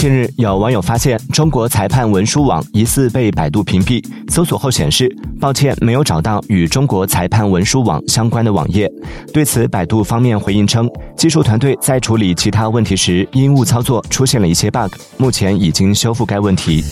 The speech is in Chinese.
近日有网友发现中国裁判文书网疑似被百度屏蔽搜索后显示抱歉没有找到与中国裁判文书网相关的网页。对此百度方面回应称技术团队在处理其他问题时因误操作出现了一些 bug 目前已经修复该问题。